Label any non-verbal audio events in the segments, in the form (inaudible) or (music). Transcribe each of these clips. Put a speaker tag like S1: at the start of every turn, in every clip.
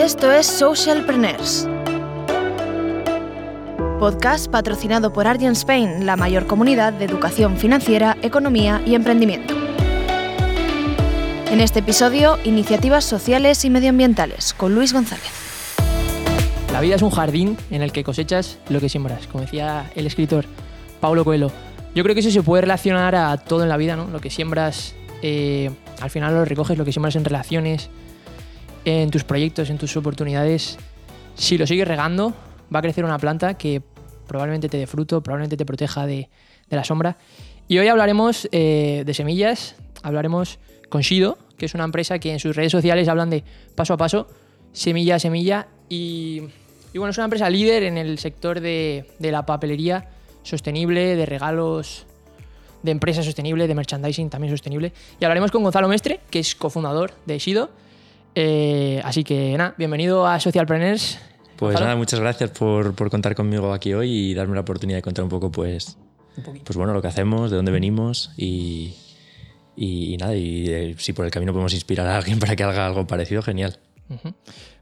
S1: Esto es Socialpreneurs. Podcast patrocinado por Argent Spain, la mayor comunidad de educación financiera, economía y emprendimiento. En este episodio, iniciativas sociales y medioambientales con Luis González.
S2: La vida es un jardín en el que cosechas lo que siembras, como decía el escritor Paulo Coelho. Yo creo que eso se puede relacionar a todo en la vida, ¿no? Lo que siembras, eh, al final lo recoges, lo que siembras en relaciones, en tus proyectos, en tus oportunidades. Si lo sigues regando, va a crecer una planta que probablemente te dé fruto, probablemente te proteja de, la sombra. Y hoy hablaremos eh, de semillas, hablaremos con Shido, que es una empresa que en sus redes sociales hablan de paso a paso, semilla a semilla. Y, bueno, es una empresa líder en el sector de, de la papelería sostenible, de regalos, de empresa sostenible, de merchandising también sostenible. Y hablaremos con Gonzalo Mestre, que es cofundador de Shido. Eh, así que nada, bienvenido a Socialpreneurs.
S3: Pues
S2: Gonzalo.
S3: nada, muchas gracias por, por contar conmigo aquí hoy y darme la oportunidad de contar un poco, pues,
S2: Un
S3: pues bueno, lo que hacemos, de dónde venimos y, y, y nada, y eh, si por el camino podemos inspirar a alguien (laughs) para que haga algo parecido, genial.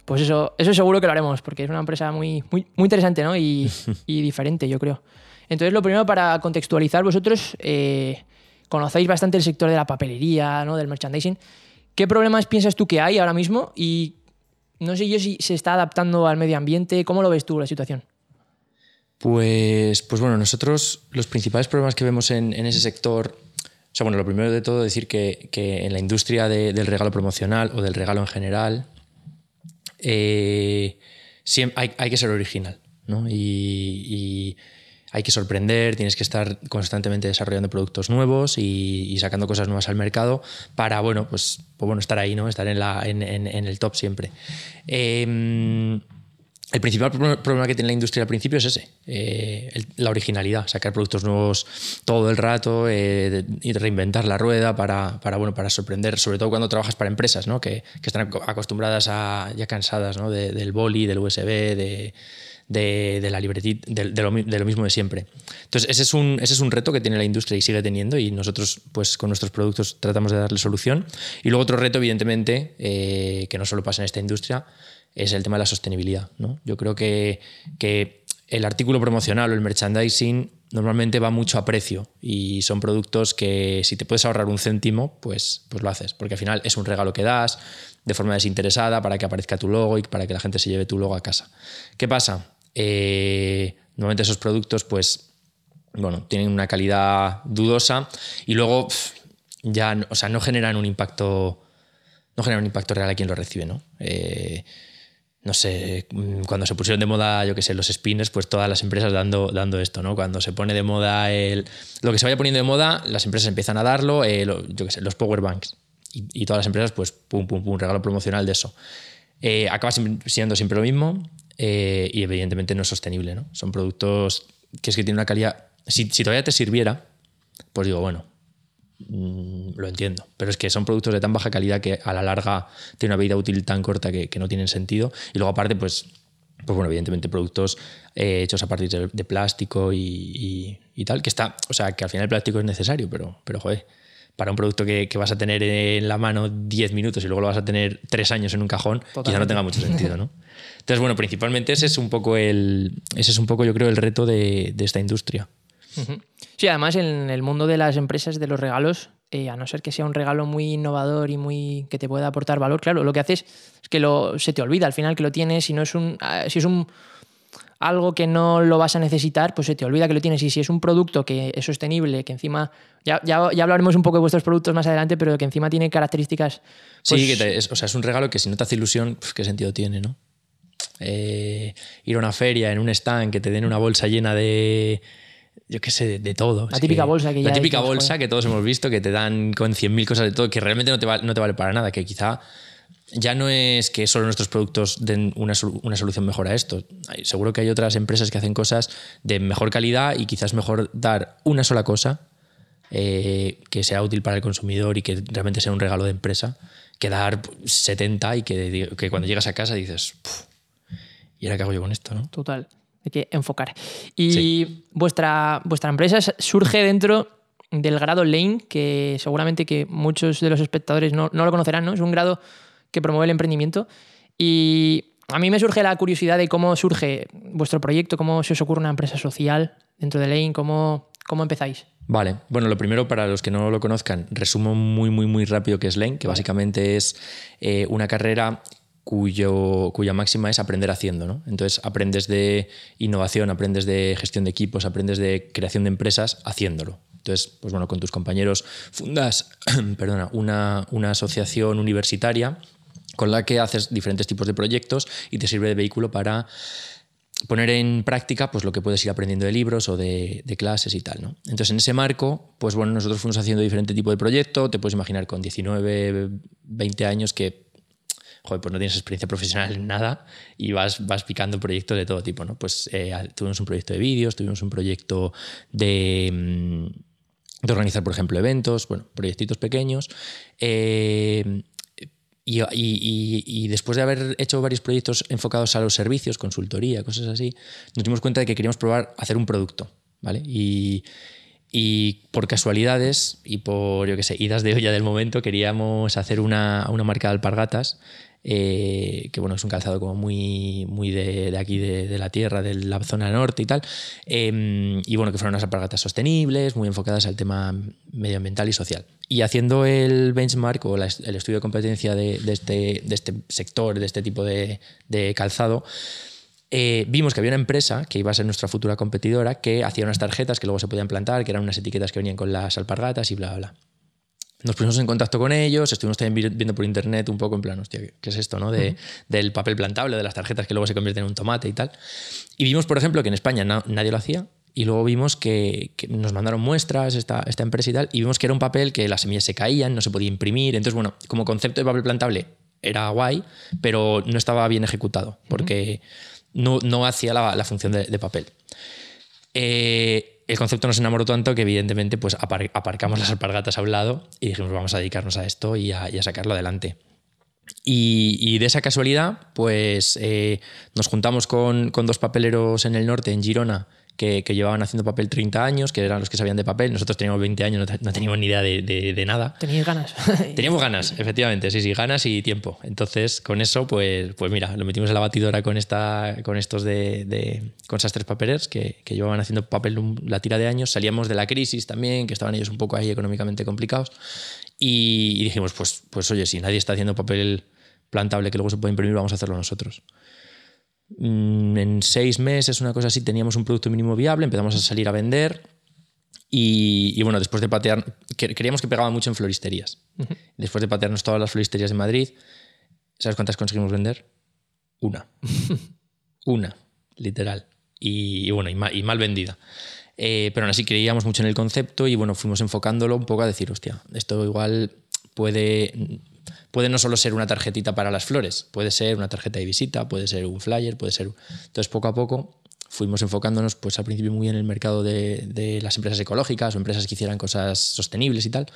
S2: Pues eso, eso seguro que lo haremos, porque es una empresa muy, muy, muy interesante ¿no? y, (laughs) y diferente, yo creo. Entonces, lo primero para contextualizar, vosotros eh, conocéis bastante el sector de la papelería, ¿no? del merchandising. ¿Qué problemas piensas tú que hay ahora mismo? Y no sé yo si se está adaptando al medio ambiente. ¿Cómo lo ves tú la situación?
S3: Pues, pues bueno, nosotros los principales problemas que vemos en, ese sector, o sea, bueno, lo primero de todo decir que, que en la industria de- del regalo promocional o del regalo en general, eh, siem- hay, que ser original, ¿no? Y hay que sorprender, tienes que estar constantemente desarrollando productos nuevos y, sacando cosas nuevas al mercado para, bueno, pues, pues bueno, estar ahí, ¿no? Estar en, la, en, en- en el top siempre. Em, el principal pro- problema que tiene la industria al principio es ese, eh, la originalidad, sacar productos nuevos todo el rato eh, y reinventar la rueda para, para, bueno, para sorprender, sobre todo cuando trabajas para empresas ¿no? que, están ac- acostumbradas a, ya cansadas ¿no? de- del boli, del USB, de, de, la libretita, de lo mismo de siempre. Entonces, ese es, un, ese es un reto que tiene la industria y sigue teniendo y nosotros pues con nuestros productos tratamos de darle solución. Y luego otro reto, evidentemente, eh, que no solo pasa en esta industria, es el tema de la sostenibilidad. ¿no? Yo creo que, que el artículo promocional o el merchandising normalmente va mucho a precio y son productos que si te puedes ahorrar un céntimo, pues, pues lo haces, porque al final es un regalo que das de forma desinteresada para que aparezca tu logo y para que la gente se lleve tu logo a casa. ¿Qué pasa? Eh, normalmente esos productos pues bueno, tienen una calidad dudosa y luego ya o sea, no generan un impacto no generan un impacto real a quien lo recibe, ¿no? Eh, no sé, mm, cuando se pusieron de moda, yo qué sé, los spinners, pues todas las empresas dando, dando esto, ¿no? Cuando se pone de moda el, lo que se vaya poniendo de moda, las empresas empiezan a darlo, eh, yo qué sé, los power banks. Y, todas las empresas, pues, pum, pum, pum, regalo promocional de eso. Eh, acaba siendo siempre lo mismo eh, y evidentemente no es sostenible, ¿no? Son productos que es que tienen una calidad... Si, si todavía te sirviera, pues digo, bueno, Mm, lo entiendo, pero es que son productos de tan baja calidad que a la larga tienen una vida útil tan corta que, que no tienen sentido. Y luego aparte, pues, pues bueno, evidentemente productos eh, hechos a partir de, de plástico y, y- y tal, que está, o sea, que al final el plástico es necesario, pero, pero joder, para un producto que, que vas a tener en la mano 10 minutos y luego lo vas a tener 3 años en un cajón, quizá no tenga mucho sentido, ¿no? Entonces, bueno, principalmente ese es un poco el, ese es un poco, yo creo, el reto de, de esta industria.
S2: Sí, además en el mundo de las empresas de los regalos, eh, a no ser que sea un regalo muy innovador y muy que te pueda aportar valor, claro, lo que haces es que lo, se te olvida al final que lo tienes. Si no es un, ah, si es un algo que no lo vas a necesitar, pues se te olvida que lo tienes. Y si es un producto que es sostenible, que encima ya, ya, ya hablaremos un poco de vuestros productos más adelante, pero que encima tiene características. pues,
S3: Sí, que te- es, o sea, es un regalo que si no te hace ilusión, pues, ¿qué sentido tiene, no? Eh, ir a una feria en un stand que te den una bolsa llena de. Yo qué sé, de, de todo.
S2: La
S3: Es
S2: típica bolsa que ya
S3: La típica bolsa
S2: joder.
S3: que todos hemos visto, que te dan con 100.000 cosas de todo, que realmente no te, va- no te vale para nada, que quizá ya no es que solo nuestros productos den una, una solución mejor a esto. Hay- seguro que hay otras empresas que hacen cosas de mejor calidad y quizás mejor dar una sola cosa eh, que sea útil para el consumidor y que realmente sea un regalo de empresa, que dar 70 y que, que cuando llegas a casa dices, "Puf, ¿y ahora qué hago yo con esto? ¿no?
S2: Total. Hay que enfocar. Y
S3: Sí.
S2: vuestra, vuestra empresa surge dentro del grado Lane, que seguramente que muchos de los espectadores no, no lo conocerán, ¿no? Es un grado que promueve el emprendimiento. Y a mí me surge la curiosidad de cómo surge vuestro proyecto, cómo se os ocurre una empresa social dentro de Lane, cómo, cómo empezáis.
S3: Vale, bueno, lo primero para los que no lo conozcan, resumo muy, muy, muy rápido qué es Lane, que básicamente es eh, una carrera cuyo, cuya máxima es aprender haciendo. ¿no? Entonces aprendes de innovación, aprendes de gestión de equipos, aprendes de creación de empresas haciéndolo. Entonces, pues bueno, con tus compañeros fundas (clears throat) perdona, una, una asociación universitaria con la que haces diferentes tipos de proyectos y te sirve de vehículo para poner en práctica pues, lo que puedes ir aprendiendo de libros o de, clases y tal. ¿no? Entonces, en ese marco, pues bueno, nosotros fuimos haciendo diferente tipo de proyecto. Te puedes imaginar con 19, 20 años que joder, pues no tienes experiencia profesional en nada y vas, vas picando proyectos de todo tipo. ¿no? Pues eh, tuvimos un proyecto de vídeos, tuvimos un proyecto de, mm, organizar, por ejemplo, eventos, bueno, proyectitos pequeños. Eh, y, después de haber hecho varios proyectos enfocados a los servicios, consultoría, cosas así, nos dimos cuenta de que queríamos probar hacer un producto, ¿vale? Y, por casualidades y por, yo qué sé, idas de olla del momento, queríamos hacer una, una marca de alpargatas eh, que bueno, es un calzado como muy, muy de, aquí, de, la tierra, de la zona norte y tal. Em, y bueno, que fueron unas alpargatas sostenibles, muy enfocadas al tema medioambiental y social. Y haciendo el benchmark o el estudio de competencia de, este, de este sector, de este tipo de, calzado, eh, vimos que había una empresa que iba a ser nuestra futura competidora que hacía unas tarjetas que luego se podían plantar, que eran unas etiquetas que venían con las alpargatas y bla, bla, bla. Nos pusimos en contacto con ellos, estuvimos también viendo por internet un poco en plan, hostia, ¿qué es esto? No? De, Del papel plantable, de las tarjetas que luego se convierten en un tomate y tal. Y vimos, por ejemplo, que en España nadie lo hacía. Y luego vimos que, nos mandaron muestras esta, esta, empresa y tal. Y vimos que era un papel que las semillas se caían, no se podía imprimir. Entonces, bueno, como concepto de papel plantable era guay, pero no estaba bien ejecutado porque no, no hacía la, la función de, de papel. Eh, el concepto nos enamoró tanto que evidentemente pues aparcamos las alpargatas a un lado y dijimos vamos a dedicarnos a esto y a, sacarlo adelante. Y, de esa casualidad, pues eh, nos juntamos con, dos papeleros en el norte, en Girona, que, llevaban haciendo papel 30 años, que eran los que sabían de papel. Nosotros teníamos 20 años, no, teníamos ni idea de, de, nada.
S2: Teníais ganas. (laughs)
S3: teníamos ganas, efectivamente, sí, sí, ganas y tiempo. Entonces, con eso, pues, pues mira, lo metimos en la batidora con, esta, con estos de, con esas tres papelers que, que, llevaban haciendo papel la tira de años. Salíamos de la crisis también, que estaban ellos un poco ahí económicamente complicados. Y, y dijimos, pues, pues oye, si nadie está haciendo papel plantable que luego se puede imprimir, vamos a hacerlo nosotros. Mm, en seis meses, una cosa así, teníamos un producto mínimo viable, empezamos a salir a vender y, bueno, después de patear, queríamos que pegaba mucho en floristerías. Después de patearnos todas las floristerías de Madrid, ¿sabes cuántas conseguimos vender? Una. (laughs) Una, literal. Y, bueno, y mal, vendida. Eh, pero aún así creíamos mucho en el concepto y bueno, fuimos enfocándolo un poco a decir, hostia, esto igual puede puede no solo ser una tarjetita para las flores, puede ser una tarjeta de visita, puede ser un flyer, puede ser... Entonces, poco a poco fuimos enfocándonos pues al principio muy en el mercado de, las empresas ecológicas o empresas que hicieran cosas sostenibles y tal.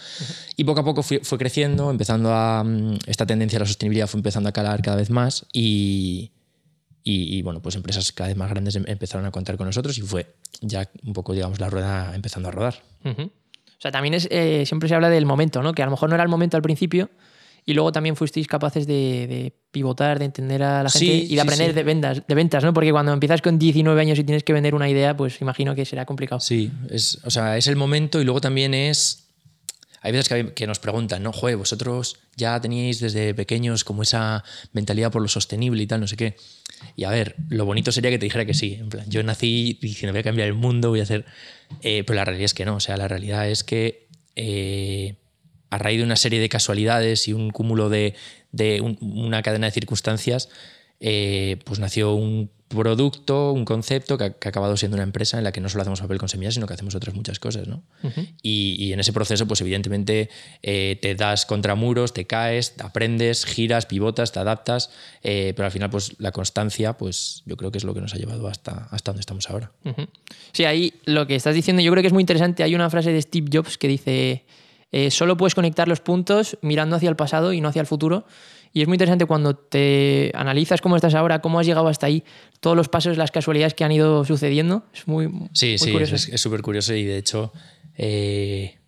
S3: Y poco a poco fue, creciendo, empezando a... Mm, esta tendencia a la sostenibilidad fue empezando a calar cada vez más y, y, bueno, pues empresas cada vez más grandes em, empezaron a contar con nosotros y fue ya un poco, digamos, la rueda empezando a rodar.
S2: O sea, también es, eh, siempre se habla del momento, ¿no? Que a lo mejor no era el momento al principio, y luego también fuisteis capaces de, pivotar, de entender a la gente y de aprender de, ventas, de ventas, ¿no? Porque cuando empiezas con 19 años y tienes que vender una idea, pues imagino que será complicado.
S3: Sí, es, o sea, es el momento y luego también es... Hay veces que, nos preguntan, ¿no? Joder, vosotros ya teníais desde pequeños como esa mentalidad por lo sostenible y tal, no sé qué. Y a ver, lo bonito sería que te dijera que sí. En plan, yo nací diciendo voy a cambiar el mundo, voy a hacer... Eh, pero la realidad es que no. O sea, la realidad es que... Eh, a raíz de una serie de casualidades y un cúmulo de, una cadena de circunstancias, eh, pues nació un producto, un concepto que ha, acabado siendo una empresa en la que no solo hacemos papel con semillas, sino que hacemos otras muchas cosas. ¿no? y, en ese proceso, pues evidentemente eh, te das contra muros, te caes, aprendes, giras, pivotas, te adaptas, eh, pero al final pues la constancia, pues yo creo que es lo que nos ha llevado hasta, hasta donde estamos ahora.
S2: Sí, ahí lo que estás diciendo yo creo que es muy interesante. Hay una frase de Steve Jobs que dice eh, solo puedes conectar los puntos mirando hacia el pasado y no hacia el futuro. Y es muy interesante cuando te analizas cómo estás ahora, cómo has llegado hasta ahí, todos los pasos, las casualidades que han ido sucediendo. Es muy,
S3: sí, sí,
S2: curioso.
S3: es súper curioso y de hecho, eh,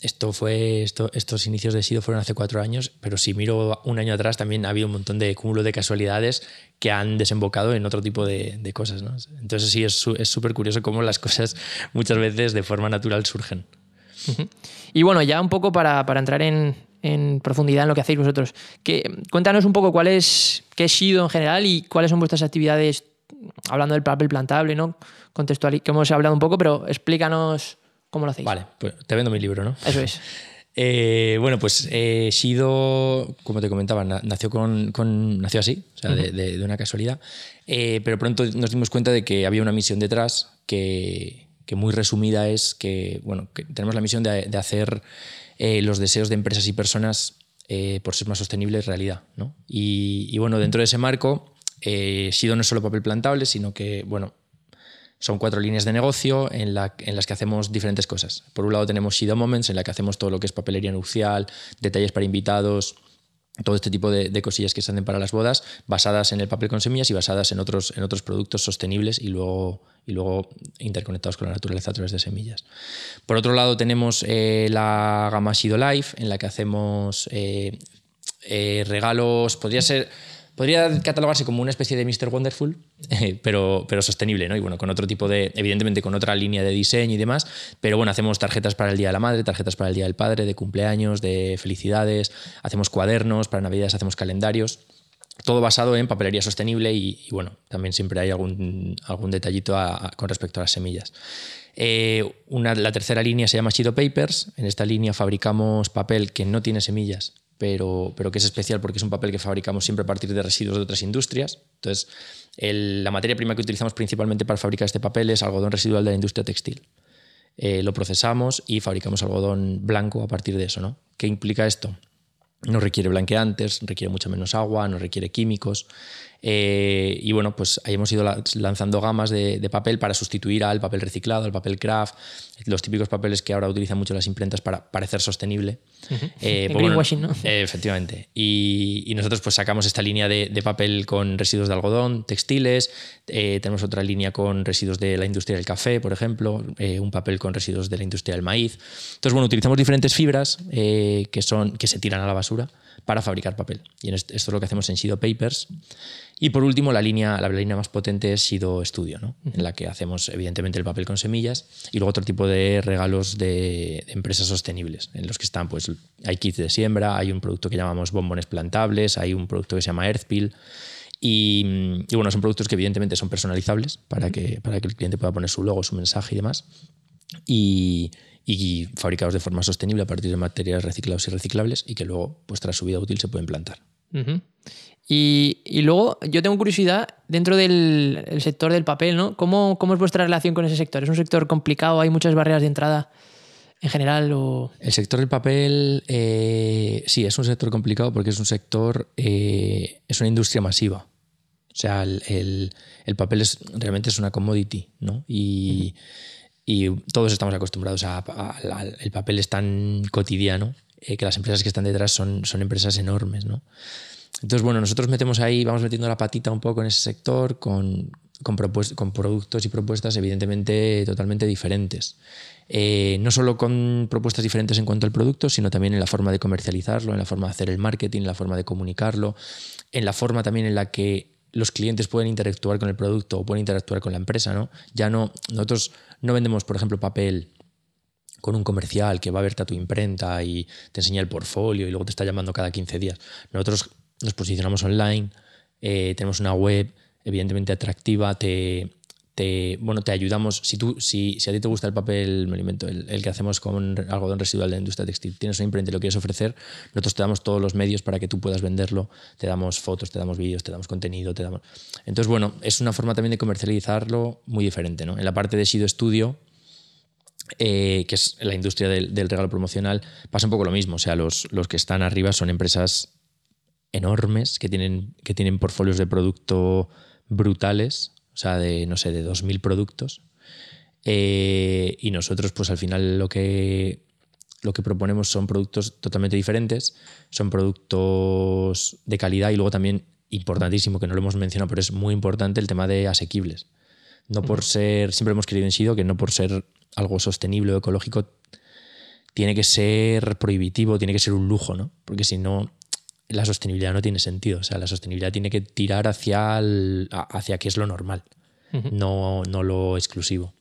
S3: esto fue, esto, estos inicios de Sido fueron hace cuatro años, pero si miro un año atrás también ha habido un montón de cúmulo de casualidades que han desembocado en otro tipo de, de cosas. ¿no? Entonces sí, es súper curioso cómo las cosas muchas veces de forma natural surgen.
S2: Y bueno, ya un poco para, para entrar en, en, profundidad en lo que hacéis vosotros, que, cuéntanos un poco cuál es, qué es Sido en general y cuáles son vuestras actividades, hablando del papel plantable, ¿no? Contextual, que hemos hablado un poco, pero explícanos ¿Cómo lo hacéis?
S3: Vale, pues te vendo mi libro, ¿no?
S2: Eso es. (laughs)
S3: Eh, bueno, pues eh, Shido, como te comentaba, nació, con, nació así, o sea, de, una casualidad, eh, pero pronto nos dimos cuenta de que había una misión detrás que, muy resumida es que, bueno, tenemos la misión de, hacer los deseos de empresas y personas por ser más sostenibles realidad. ¿no? Y, bueno, dentro de ese marco, Shido no es solo papel plantable, sino que, bueno, son cuatro líneas de negocio en, las que hacemos diferentes cosas. Por un lado tenemos Shido Moments, en la que hacemos todo lo que es papelería nupcial, detalles para invitados, todo este tipo de, cosillas que se hacen para las bodas, basadas en el papel con semillas y basadas en otros, en otros productos sostenibles y luego, y luego interconectados con la naturaleza a través de semillas. Por otro lado tenemos eh, la gama Shido Life, en la que hacemos eh, eh, regalos, podría ser podría catalogarse como una especie de Mr. Wonderful, pero, pero sostenible, ¿no? Y bueno, con otro tipo de, evidentemente con otra línea de diseño y demás, pero bueno, hacemos tarjetas para el Día de la Madre, tarjetas para el Día del Padre, de cumpleaños, de felicidades, hacemos cuadernos, para Navidades hacemos calendarios todo basado en papelería sostenible y, bueno, también siempre hay algún, algún detallito con respecto a las semillas. Eh, una, la tercera línea se llama Shido Papers. En esta línea fabricamos papel que no tiene semillas, pero, pero que es especial porque es un papel que fabricamos siempre a partir de residuos de otras industrias. Entonces, la materia prima que utilizamos principalmente para fabricar este papel es algodón residual de la industria textil. Eh, lo procesamos y fabricamos algodón blanco a partir de eso. ¿no? ¿Qué implica esto? No requiere blanqueantes, requiere mucha menos agua, no requiere químicos. Eh, y bueno, pues ahí hemos ido lanzando gamas de, papel para sustituir al papel reciclado, al papel craft, los típicos papeles que ahora utilizan mucho las imprentas para parecer sostenible.
S2: Eh, pues greenwashing, ¿no?
S3: efectivamente. Y, nosotros pues sacamos esta línea de, papel con residuos de algodón, textiles, eh, tenemos otra línea con residuos de la industria del café, por ejemplo, un papel con residuos de la industria del maíz. Entonces, bueno, utilizamos diferentes fibras que, son, que se tiran a la basura para fabricar papel. Y esto es lo que hacemos en Shido Papers. Y por último, la línea, la línea más potente es Shido Studio, ¿no? en la que hacemos evidentemente el papel con semillas y luego otro tipo de regalos de, empresas sostenibles, en los que están, pues hay kits de siembra, hay un producto que llamamos bombones plantables, hay un producto que se llama Earthpeel. Y, y, bueno, son productos que evidentemente son personalizables para que, para que el cliente pueda poner su logo, su mensaje y demás. Y, y fabricados de forma sostenible a partir de materiales reciclados y reciclables y que luego, pues tras su vida útil, se pueden plantar.
S2: y, luego yo tengo curiosidad dentro del sector del papel, ¿no? ¿Cómo, ¿Cómo, es vuestra relación con ese sector? ¿Es un sector complicado? ¿Hay muchas barreras de entrada en general? O...
S3: El sector del papel, eh, sí, es un sector complicado porque es un sector, eh, es una industria masiva. O sea, el, el, papel es, realmente es una commodity, ¿no? Y y todos estamos acostumbrados a, el papel es tan cotidiano eh, que las empresas que están detrás son, son empresas enormes, ¿no? Entonces, bueno, nosotros metemos ahí, vamos metiendo la patita un poco en ese sector con, con, con productos y propuestas evidentemente totalmente diferentes. Eh, no solo con propuestas diferentes en cuanto al producto, sino también en la forma de comercializarlo, en la forma de hacer el marketing, en la forma de comunicarlo, en la forma también en la que los clientes pueden interactuar con el producto o pueden interactuar con la empresa, ¿no? Ya no, nosotros no vendemos, por ejemplo, papel con un comercial que va a verte a tu imprenta y te enseña el portfolio y luego te está llamando cada 15 días. Nosotros nos posicionamos online, eh, tenemos una web evidentemente atractiva, te, bueno, te ayudamos. Si, tú, si, si, a ti te gusta el papel, me alimento, el, que hacemos con algodón residual de la industria textil, tienes una imprenta y lo quieres ofrecer, nosotros te damos todos los medios para que tú puedas venderlo. Te damos fotos, te damos vídeos, te damos contenido, te damos. Entonces, bueno, es una forma también de comercializarlo muy diferente. ¿no? En la parte de Sido Studio, eh, que es la industria del, regalo promocional, pasa un poco lo mismo. O sea, los, los que están arriba son empresas enormes que tienen, que tienen portfolios de producto brutales sea, de, no sé, de 2.000 productos. Eh, y nosotros, pues al final lo que, lo que proponemos son productos totalmente diferentes, son productos de calidad y luego también, importantísimo, que no lo hemos mencionado, pero es muy importante el tema de asequibles. No por ser, siempre hemos querido en Sido que no por ser algo sostenible o ecológico tiene que ser prohibitivo, tiene que ser un lujo, ¿no? Porque si no, la sostenibilidad no tiene sentido. O sea, la sostenibilidad tiene que tirar hacia, el, hacia qué es lo normal, no, no lo exclusivo.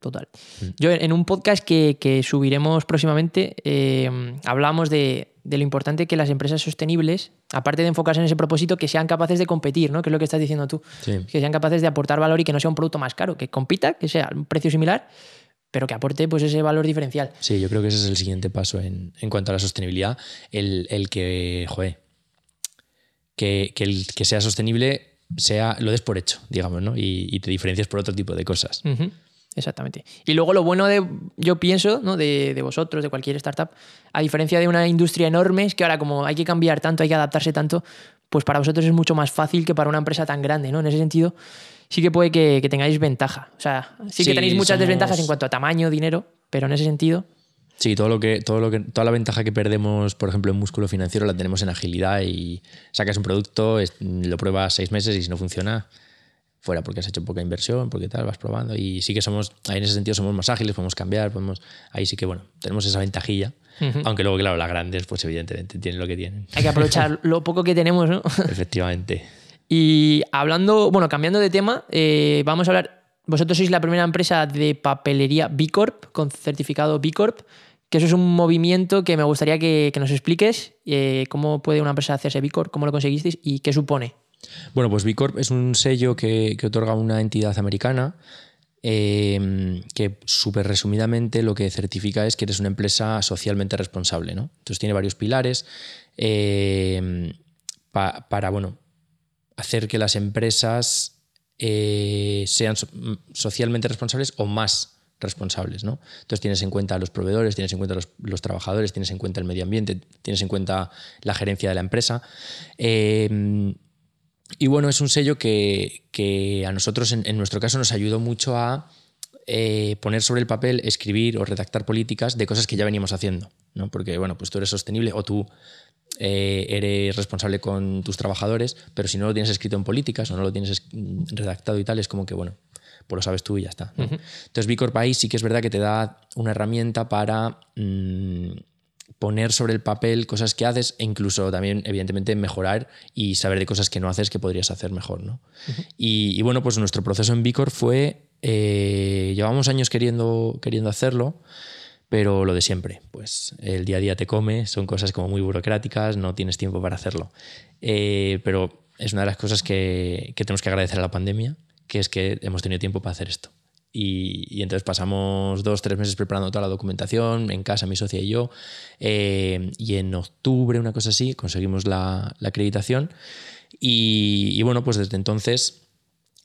S2: Total. Mm. Yo en un podcast que, subiremos próximamente eh, hablamos de, lo importante que las empresas sostenibles, aparte de enfocarse en ese propósito, que sean capaces de competir, ¿no? Que es lo que estás diciendo tú. Que sean capaces de aportar valor y que no sea un producto más caro, que compita, que sea un precio similar, pero que aporte pues, ese valor diferencial.
S3: Sí, yo creo que ese es el siguiente paso en, cuanto a la sostenibilidad. El, que, joder, que, el que sea sostenible sea, lo des por hecho, digamos, ¿no? Y, te diferencias por otro tipo de cosas.
S2: Exactamente. Y luego lo bueno de, yo pienso, ¿no? de, de, vosotros, de cualquier startup, a diferencia de una industria enorme, es que ahora como hay que cambiar tanto, hay que adaptarse tanto, pues para vosotros es mucho más fácil que para una empresa tan grande, ¿no? En ese sentido, sí que puede que, tengáis ventaja. O sea, sí, que tenéis muchas desventajas en cuanto a tamaño, dinero, pero en ese sentido...
S3: Sí, todo lo que, todo lo que, toda la ventaja que perdemos, por ejemplo, en músculo financiero, la tenemos en agilidad y sacas un producto, lo pruebas seis meses y si no funciona, fuera porque has hecho poca inversión, porque tal, vas probando. Y sí que somos, ahí en ese sentido somos más ágiles, podemos cambiar, podemos, ahí sí que, bueno, tenemos esa ventajilla. Aunque luego, claro, las grandes, pues evidentemente tienen lo que tienen.
S2: Hay que aprovechar (laughs) lo poco que tenemos, ¿no?
S3: Efectivamente.
S2: Y hablando, bueno, cambiando de tema, eh, vamos a hablar. Vosotros sois la primera empresa de papelería B Corp, con certificado B Corp, que eso es un movimiento que me gustaría que, nos expliques. Eh, cómo puede una empresa hacerse B Corp, cómo lo conseguisteis y qué supone.
S3: Bueno, pues B Corp es un sello que, otorga una entidad americana em, que súper resumidamente lo que certifica es que eres una empresa socialmente responsable. ¿no? Entonces tiene varios pilares em, para bueno, hacer que las empresas eh, sean socialmente responsables o más responsables. ¿no? Entonces tienes en cuenta a los proveedores, tienes en cuenta a los, trabajadores, tienes en cuenta el medio ambiente, tienes en cuenta la gerencia de la empresa. Em, y bueno, es un sello que, a nosotros, en, nuestro caso, nos ayudó mucho a eh, poner sobre el papel, escribir o redactar políticas de cosas que ya veníamos haciendo. ¿no? Porque, bueno, pues tú eres sostenible o tú eh, eres responsable con tus trabajadores, pero si no lo tienes escrito en políticas o no lo tienes redactado y tal, es como que, bueno, pues lo sabes tú y ya está. Entonces, B Corp ahí sí que es verdad que te da una herramienta para... Mm, poner sobre el papel cosas que haces e incluso también, evidentemente, mejorar y saber de cosas que no haces que podrías hacer mejor. ¿no? y, bueno, pues nuestro proceso en Vicor fue, eh, llevamos años queriendo, queriendo hacerlo, pero lo de siempre, pues el día a día te come, son cosas como muy burocráticas, no tienes tiempo para hacerlo. Eh, pero es una de las cosas que, que tenemos que agradecer a la pandemia, que es que hemos tenido tiempo para hacer esto. Y, entonces pasamos dos, tres meses preparando toda la documentación en casa, mi socia y yo. Eh, y en octubre, una cosa así, conseguimos la, acreditación. Y, bueno, pues desde entonces,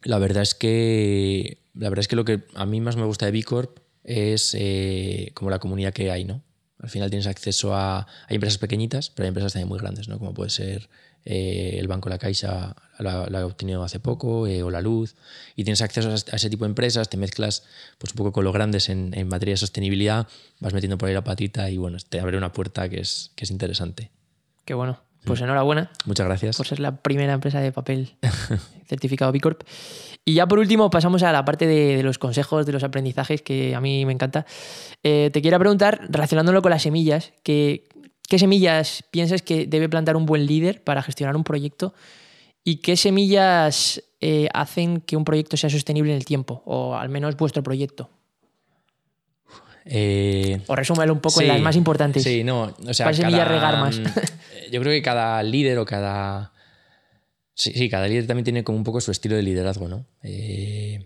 S3: la verdad es que la verdad es que lo que a mí más me gusta de B Corp es eh, como la comunidad que hay, ¿no? Al final tienes acceso a. Hay empresas pequeñitas, pero hay empresas también muy grandes, ¿no? Como puede ser eh, el Banco La Caixa la, ha obtenido hace poco, eh, o la luz, y tienes acceso a, ese tipo de empresas, te mezclas pues, un poco con los grandes en, materia de sostenibilidad, vas metiendo por ahí la patita y bueno, te abre una puerta que es, que es interesante.
S2: Qué bueno. Pues enhorabuena.
S3: Muchas gracias.
S2: Por ser la primera empresa de papel (laughs) certificado B Corp. Y ya por último pasamos a la parte de, los consejos, de los aprendizajes, que a mí me encanta. Eh, te quiero preguntar, relacionándolo con las semillas, que ¿Qué semillas piensas que debe plantar un buen líder para gestionar un proyecto? ¿Y qué semillas eh, hacen que un proyecto sea sostenible en el tiempo? O al menos vuestro proyecto.
S3: Eh,
S2: o resúmelo un poco en las más importantes.
S3: Sí, no. O sea,
S2: semillas regar más? Mm,
S3: yo creo que cada líder o cada. Sí, cada líder también tiene como un poco su estilo de liderazgo, ¿no? Eh,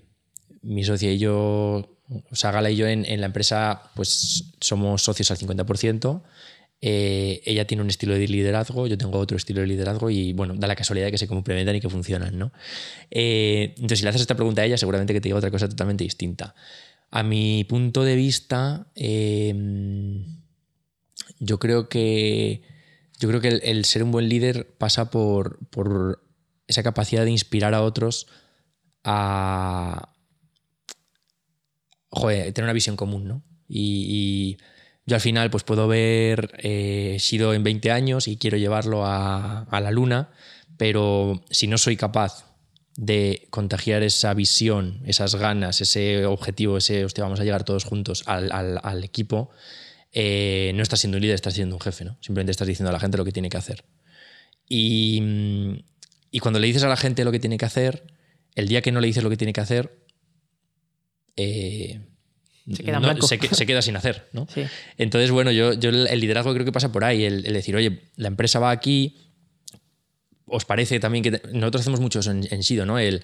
S3: mi socia y yo, o sea, Gala y yo en, en, la empresa, pues somos socios al 50%. Eh, ella tiene un estilo de liderazgo, yo tengo otro estilo de liderazgo y bueno, da la casualidad de que se complementan y que funcionan, ¿no? Eh, entonces, si le haces esta pregunta a ella, seguramente que te diga otra cosa totalmente distinta. A mi punto de vista, em, yo creo que, yo creo que el, ser un buen líder pasa por, por esa capacidad de inspirar a otros a joder, tener una visión común, ¿no? y yo al final pues puedo ver eh, Shido en 20 años y quiero llevarlo a, la luna, pero si no soy capaz de contagiar esa visión, esas ganas, ese objetivo, ese, hostia, vamos a llegar todos juntos al, equipo, eh, no estás siendo un líder, estás siendo un jefe, ¿no? Simplemente estás diciendo a la gente lo que tiene que hacer. Y, y cuando le dices a la gente lo que tiene que hacer, el día que no le dices lo que tiene que hacer, eh,
S2: Se queda en
S3: no-
S2: blanco.
S3: se que- se queda sin hacer, ¿no?
S2: Sí.
S3: Entonces, bueno, yo, yo el el liderazgo creo que pasa por ahí, el, el decir, oye, la empresa va aquí, os parece también que te- nosotros hacemos muchos en, en Sido, ¿no? El,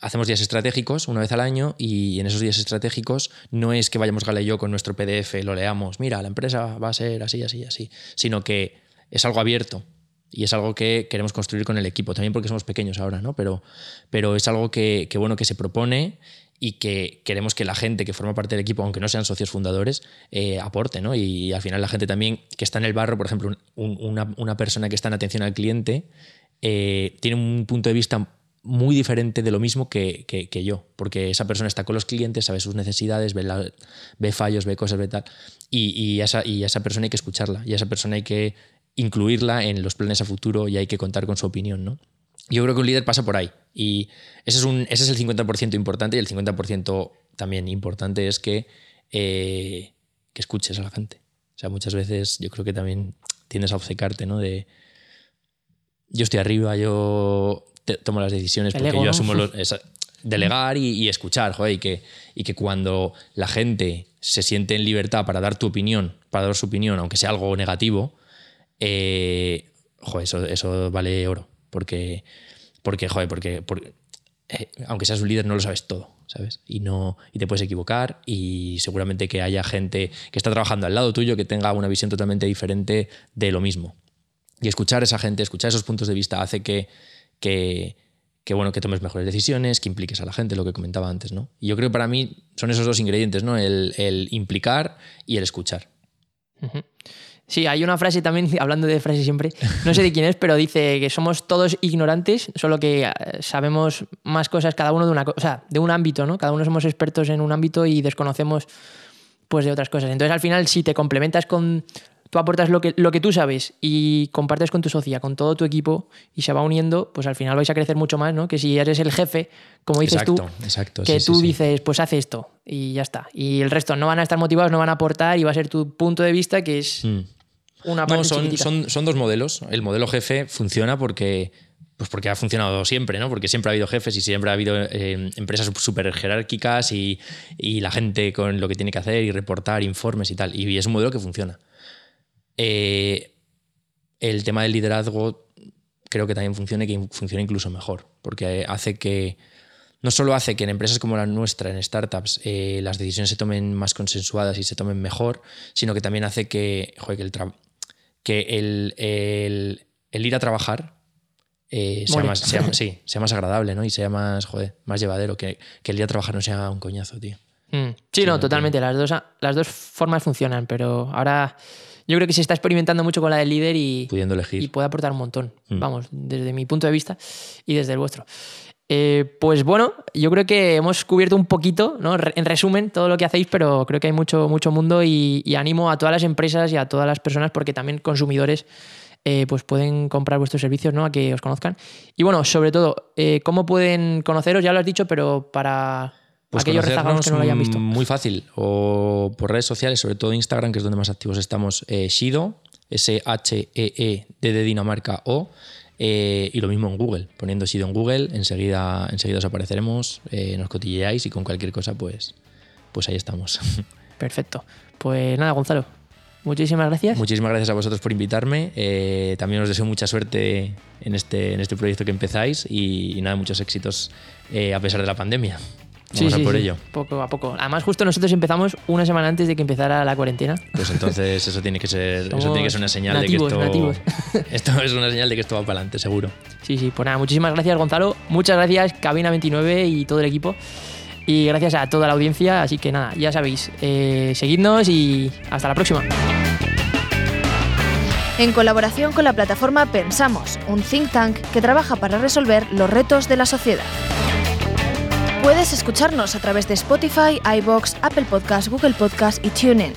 S3: hacemos días estratégicos una vez al año y en esos días estratégicos no es que vayamos Gala y yo con nuestro PDF, lo leamos, mira, la empresa va a ser así, así, así, sino que es algo abierto y es algo que queremos construir con el equipo, también porque somos pequeños ahora, ¿no? Pero, pero es algo que, que, bueno, que se propone y que queremos que la gente que forma parte del equipo, aunque no sean socios fundadores, eh, aporte, ¿no? Y al final la gente también que está en el barro, por ejemplo, un- un- una, persona que está en atención al cliente, eh, tiene un punto de vista muy diferente de lo mismo que, yo, porque esa persona está con los clientes, sabe sus necesidades, ve, fallos, ve cosas, ve tal, y, esa, y esa persona hay que escucharla, y a esa persona hay que incluirla en los planes a futuro y hay que contar con su opinión, ¿no? Yo creo que un líder pasa por ahí, y ese es, un, ese es el 50% importante, y el 50% también importante es que, eh, que escuches a la gente. O sea, muchas veces yo creo que también tiendes a obcecarte, ¿no? De, yo estoy arriba, yo te- tomo las decisiones porque yo
S2: ¿no?
S3: asumo los, (laughs) esa- delegar y, y escuchar, joder, y que, y que cuando la gente se siente en libertad para dar tu opinión, para dar su opinión, aunque sea algo negativo, eh, joder, eso, eso vale oro. Porque, porque joder, porque, porque, eh, aunque seas un líder no lo sabes todo, ¿sabes? Y, no, y te puedes equivocar y seguramente que haya gente que está trabajando al lado tuyo que tenga una visión totalmente diferente de lo mismo. Y escuchar a esa gente, escuchar esos puntos de vista hace que, que, que, bueno, que tomes mejores decisiones, que impliques a la gente, lo que comentaba antes, ¿no? Y yo creo que para mí son esos dos ingredientes, ¿no? El, el implicar y el escuchar.
S2: Ujú. Sí, hay una frase también, (laughs) hablando de frases siempre, no sé de quién es, pero dice que somos todos ignorantes, solo que eh, sabemos más cosas cada uno de una cosa, o sea, de un ámbito, ¿no? Cada uno somos expertos en un ámbito y desconocemos pues de otras cosas. Entonces, al final, si te complementas con tú aportas lo que, lo que tú sabes y compartes con tu socia, con todo tu equipo y se va uniendo, pues al final vais a crecer mucho más, ¿no? Que si eres el jefe, como dices
S3: exacto,
S2: tú,
S3: exacto.
S2: que
S3: sí,
S2: tú
S3: sí, sí.
S2: dices, pues hace esto y ya está. Y el resto no van a estar motivados, no van a aportar y va a ser tu punto de vista que es
S3: Mm.
S2: Una parte
S3: No, son,
S2: chiquitita.
S3: son, son dos modelos. El modelo jefe funciona porque, pues porque ha funcionado siempre, ¿no? Porque siempre ha habido jefes y siempre ha habido eh, empresas súper jerárquicas y, y la gente con lo que tiene que hacer y reportar informes y tal. Y es un modelo que funciona. Eh, el tema del liderazgo creo que también funciona y que funciona incluso mejor, porque hace que, no solo hace que en empresas como la nuestra, en startups, eh, las decisiones se tomen más consensuadas y se tomen mejor, sino que también hace que, joder, que, el, tra- que el, el- el ir a trabajar eh, sea, más, sea- (laughs) sí, sea más agradable ¿no? y sea más, joder, más llevadero, que, que el ir a trabajar no sea un coñazo, tío.
S2: Mm. Sí, no, totalmente. Las dos, las dos formas funcionan, pero ahora yo creo que se está experimentando mucho con la del líder y,
S3: Pudiendo elegir.
S2: y puede aportar un montón.
S3: Mm.
S2: Vamos, desde mi punto de vista y desde el vuestro. Eh, pues bueno, yo creo que hemos cubierto un poquito, ¿no? En resumen, todo lo que hacéis, pero creo que hay mucho, mucho mundo y, y animo a todas las empresas y a todas las personas, porque también consumidores eh, pues pueden comprar vuestros servicios, ¿no? A que os conozcan. Y bueno, sobre todo, eh, ¿cómo pueden conoceros? Ya lo has dicho, pero para
S3: Pues
S2: aquellos rezagados que no lo hayan visto.
S3: Muy fácil. O por redes sociales, sobre todo Instagram, que es donde más activos estamos. Shido, S-H-E-E, D de Dinamarca O. eh, y lo mismo en Google. Poniendo Shido en Google, enseguida, enseguida os apareceremos, eh, nos cotilleáis y con cualquier cosa, pues, pues ahí estamos. (laughs)
S2: Perfecto. Pues nada, Gonzalo. Muchísimas gracias.
S3: Muchísimas gracias a vosotros por invitarme. Eh, también os deseo mucha suerte en este, en este proyecto que empezáis y, y nada, muchos éxitos a pesar de la pandemia. Vamos a por ello.
S2: Poco a poco. Además, justo nosotros empezamos una semana antes de que empezara la cuarentena.
S3: Pues entonces eso tiene que ser, eso tiene que ser una señal
S2: nativos,
S3: de que esto, (laughs) esto es una señal de que esto va para adelante, seguro.
S2: Sí, sí, pues nada, muchísimas gracias, Gonzalo. Muchas gracias, Cabina29 y todo el equipo. Y gracias a toda la audiencia. Así que nada, ya sabéis, eh, seguidnos y hasta la próxima.
S1: En colaboración con la plataforma Pensamos, un think tank que trabaja para resolver los retos de la sociedad. Puedes escucharnos a través de Spotify, iBox, Apple Podcast, Google Podcast y TuneIn.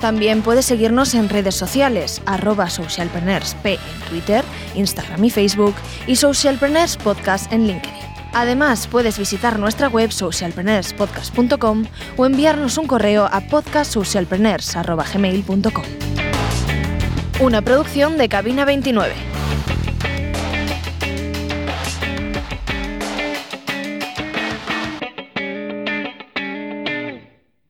S1: También puedes seguirnos en redes sociales, arroba socialpreneursp en Twitter, Instagram y Facebook y Socialpreneurs Podcast en LinkedIn. Además, puedes visitar nuestra web socialpreneurspodcast.com o enviarnos un correo a podcastsocialpreneurs.gmail.com. Una producción de Cabina 29.